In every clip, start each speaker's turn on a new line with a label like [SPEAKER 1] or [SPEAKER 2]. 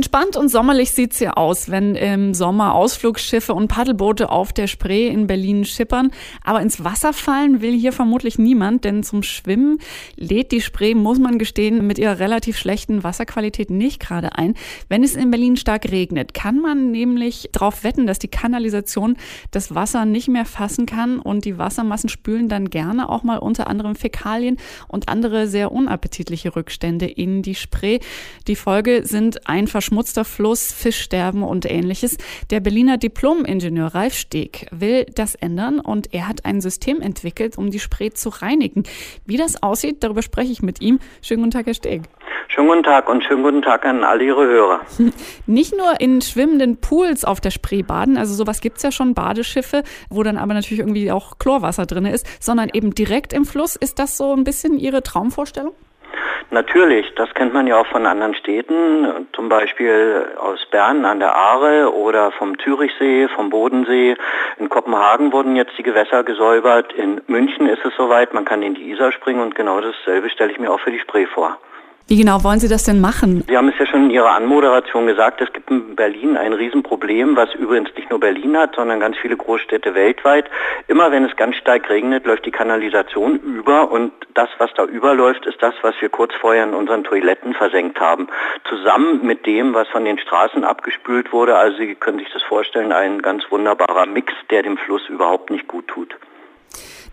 [SPEAKER 1] Entspannt und sommerlich sieht's hier aus, wenn im Sommer Ausflugsschiffe und Paddelboote auf der Spree in Berlin schippern. Aber ins Wasser fallen will hier vermutlich niemand, denn zum Schwimmen lädt die Spree, muss man gestehen, mit ihrer relativ schlechten Wasserqualität nicht gerade ein. Wenn es in Berlin stark regnet, kann man nämlich darauf wetten, dass die Kanalisation das Wasser nicht mehr fassen kann und die Wassermassen spülen dann gerne auch mal unter anderem Fäkalien und andere sehr unappetitliche Rückstände in die Spree. Die Folge sind einfach verschmutzter Fluss, Fischsterben und ähnliches. Der Berliner Diplom-Ingenieur Ralf Steg will das ändern und er hat ein System entwickelt, um die Spree zu reinigen. Wie das aussieht, darüber spreche ich mit ihm. Schönen guten Tag, Herr Steg.
[SPEAKER 2] Schönen guten Tag und schönen guten Tag an alle Ihre Hörer.
[SPEAKER 1] Nicht nur in schwimmenden Pools auf der Spree baden, also sowas gibt es ja schon, Badeschiffe, wo dann aber natürlich irgendwie auch Chlorwasser drin ist, sondern eben direkt im Fluss. Ist das so ein bisschen Ihre Traumvorstellung?
[SPEAKER 2] Natürlich, das kennt man ja auch von anderen Städten, zum Beispiel aus Bern an der Aare oder vom Zürichsee, vom Bodensee. In Kopenhagen wurden jetzt die Gewässer gesäubert. In München ist es soweit, man kann in die Isar springen und genau dasselbe stelle ich mir auch für die Spree vor.
[SPEAKER 1] Wie genau wollen Sie das denn machen?
[SPEAKER 2] Sie haben es ja schon in Ihrer Anmoderation gesagt, es gibt in Berlin ein Riesenproblem, was übrigens nicht nur Berlin hat, sondern ganz viele Großstädte weltweit. Immer wenn es ganz stark regnet, läuft die Kanalisation über und das, was da überläuft, ist das, was wir kurz vorher in unseren Toiletten versenkt haben. Zusammen mit dem, was von den Straßen abgespült wurde, also Sie können sich das vorstellen, ein ganz wunderbarer Mix, der dem Fluss überhaupt nicht gut tut.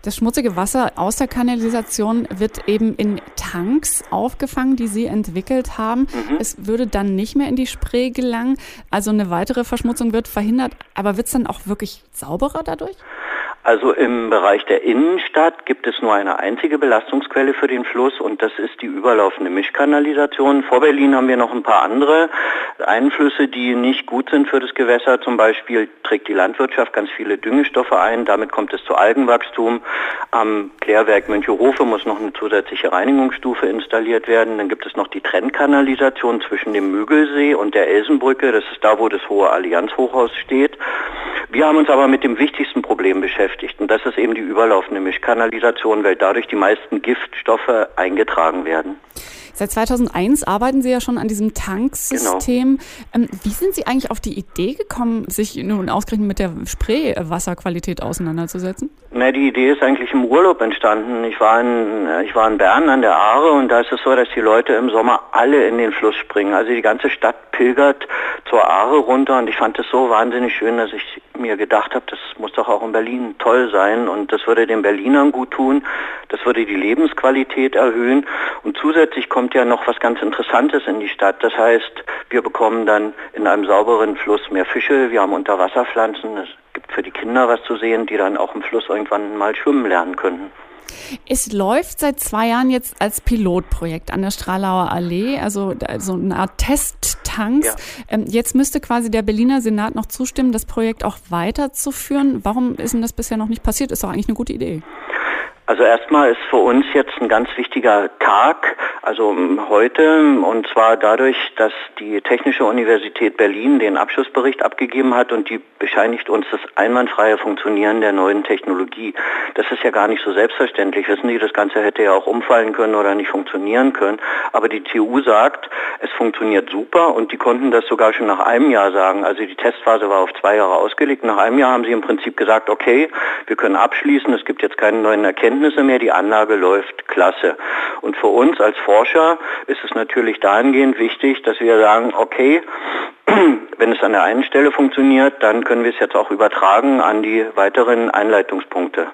[SPEAKER 1] Das schmutzige Wasser aus der Kanalisation wird eben in Tanks aufgefangen, die Sie entwickelt haben. Mhm. Es würde dann nicht mehr in die Spree gelangen. Also eine weitere Verschmutzung wird verhindert. Aber wird es dann auch wirklich sauberer dadurch?
[SPEAKER 2] Also im Bereich der Innenstadt gibt es nur eine einzige Belastungsquelle für den Fluss und das ist die überlaufende Mischkanalisation. Vor Berlin haben wir noch ein paar andere Einflüsse, die nicht gut sind für das Gewässer. Zum Beispiel trägt die Landwirtschaft ganz viele Düngestoffe ein, damit kommt es zu Algenwachstum. Am Klärwerk Mönchehofe muss noch eine zusätzliche Reinigungsstufe installiert werden. Dann gibt es noch die Trennkanalisation zwischen dem Mügelsee und der Elsenbrücke. Das ist da, wo das hohe Allianzhochhaus steht. Wir haben uns aber mit dem wichtigsten Problem beschäftigt und das ist eben die überlaufende Mischkanalisation, weil dadurch die meisten Giftstoffe eingetragen werden.
[SPEAKER 1] Seit 2001 arbeiten Sie ja schon an diesem Tanksystem. Genau. Wie sind Sie eigentlich auf die Idee gekommen, sich nun ausgerechnet mit der Spreewasserqualität auseinanderzusetzen?
[SPEAKER 2] Na, die Idee ist eigentlich im Urlaub entstanden. Ich war, in, ich war in Bern an der Aare und da ist es so, dass die Leute im Sommer alle in den Fluss springen. Also die ganze Stadt pilgert zur Aare runter und ich fand es so wahnsinnig schön, dass ich mir gedacht habe, das muss doch auch in Berlin toll sein und das würde den Berlinern gut tun, das würde die Lebensqualität erhöhen und zusätzlich kommt ja noch was ganz Interessantes in die Stadt. Das heißt, wir bekommen dann in einem sauberen Fluss mehr Fische, wir haben Unterwasserpflanzen, für die Kinder was zu sehen, die dann auch im Fluss irgendwann mal schwimmen lernen können.
[SPEAKER 1] Es läuft seit zwei Jahren jetzt als Pilotprojekt an der Stralauer Allee, also so eine Art Testtanks. Ja. Ähm, jetzt müsste quasi der Berliner Senat noch zustimmen, das Projekt auch weiterzuführen. Warum ist denn das bisher noch nicht passiert? Ist doch eigentlich eine gute Idee.
[SPEAKER 2] Also erstmal ist für uns jetzt ein ganz wichtiger Tag, also heute, und zwar dadurch, dass die Technische Universität Berlin den Abschlussbericht abgegeben hat und die bescheinigt uns das einwandfreie Funktionieren der neuen Technologie. Das ist ja gar nicht so selbstverständlich. Wissen Sie, das Ganze hätte ja auch umfallen können oder nicht funktionieren können. Aber die TU sagt, es funktioniert super und die konnten das sogar schon nach einem Jahr sagen. Also die Testphase war auf zwei Jahre ausgelegt. Nach einem Jahr haben sie im Prinzip gesagt, okay, wir können abschließen, es gibt jetzt keine neuen Erkenntnisse mehr, die Anlage läuft klasse. Und für uns als Forscher ist es natürlich dahingehend wichtig, dass wir sagen, okay, wenn es an der einen Stelle funktioniert, dann können wir es jetzt auch übertragen an die weiteren Einleitungspunkte.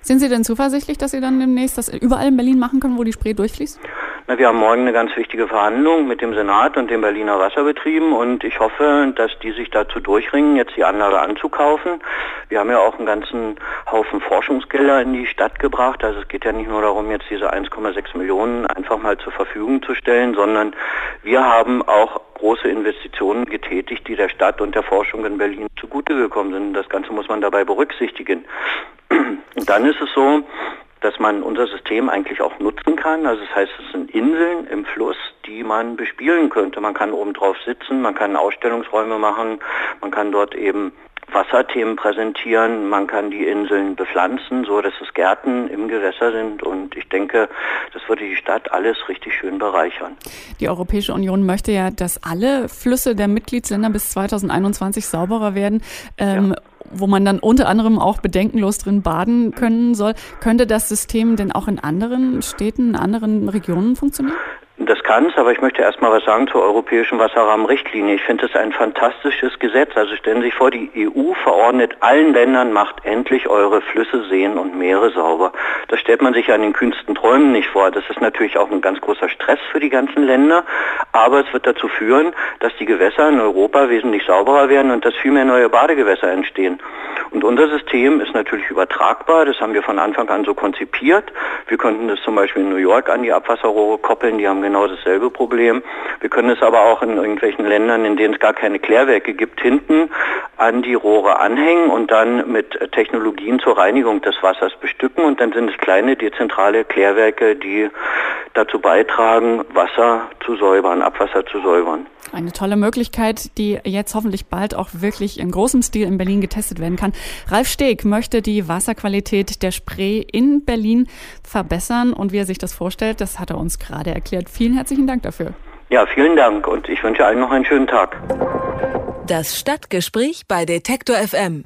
[SPEAKER 1] Sind Sie denn zuversichtlich, dass Sie dann demnächst das überall in Berlin machen können, wo die Spree durchfließt?
[SPEAKER 2] Na, wir haben morgen eine ganz wichtige Verhandlung mit dem Senat und den Berliner Wasserbetrieben und ich hoffe, dass die sich dazu durchringen, jetzt die Anlage anzukaufen. Wir haben ja auch einen ganzen Haufen Forschungsgelder in die Stadt gebracht. Also es geht ja nicht nur darum, jetzt diese 1,6 Millionen einfach mal zur Verfügung zu stellen, sondern wir haben auch große Investitionen getätigt, die der Stadt und der Forschung in Berlin zugute gekommen sind. Das Ganze muss man dabei berücksichtigen. Und dann ist es so, dass man unser System eigentlich auch nutzen kann. Also das heißt, es sind Inseln im Fluss, die man bespielen könnte. Man kann oben drauf sitzen, man kann Ausstellungsräume machen, man kann dort eben Wasserthemen präsentieren. Man kann die Inseln bepflanzen, so dass es Gärten im Gewässer sind. Und ich denke, das würde die Stadt alles richtig schön bereichern.
[SPEAKER 1] Die Europäische Union möchte ja, dass alle Flüsse der Mitgliedsländer bis 2021 sauberer werden. Ähm, ja wo man dann unter anderem auch bedenkenlos drin baden können soll. Könnte das System denn auch in anderen Städten, in anderen Regionen funktionieren?
[SPEAKER 2] Das kann es, aber ich möchte erst mal was sagen zur europäischen Wasserrahmenrichtlinie. Ich finde es ein fantastisches Gesetz. Also stellen Sie sich vor, die EU verordnet allen Ländern, macht endlich eure Flüsse, Seen und Meere sauber. Das stellt man sich an den kühnsten Träumen nicht vor. Das ist natürlich auch ein ganz großer Stress für die ganzen Länder, aber es wird dazu führen, dass die Gewässer in Europa wesentlich sauberer werden und dass viel mehr neue Badegewässer entstehen. Und unser System ist natürlich übertragbar. Das haben wir von Anfang an so konzipiert. Wir könnten das zum Beispiel in New York an die Abwasserrohre koppeln. Die haben genau dasselbe Problem. Wir können es aber auch in irgendwelchen Ländern, in denen es gar keine Klärwerke gibt, hinten an die Rohre anhängen und dann mit Technologien zur Reinigung des Wassers bestücken. Und dann sind es kleine dezentrale Klärwerke, die dazu beitragen, Wasser zu säubern, Abwasser zu säubern.
[SPEAKER 1] Eine tolle Möglichkeit, die jetzt hoffentlich bald auch wirklich in großem Stil in Berlin getestet werden kann. Ralf Steg möchte die Wasserqualität der Spree in Berlin verbessern und wie er sich das vorstellt, das hat er uns gerade erklärt. Vielen herzlichen Dank dafür.
[SPEAKER 2] Ja, vielen Dank und ich wünsche allen noch einen schönen Tag.
[SPEAKER 3] Das Stadtgespräch bei Detektor FM.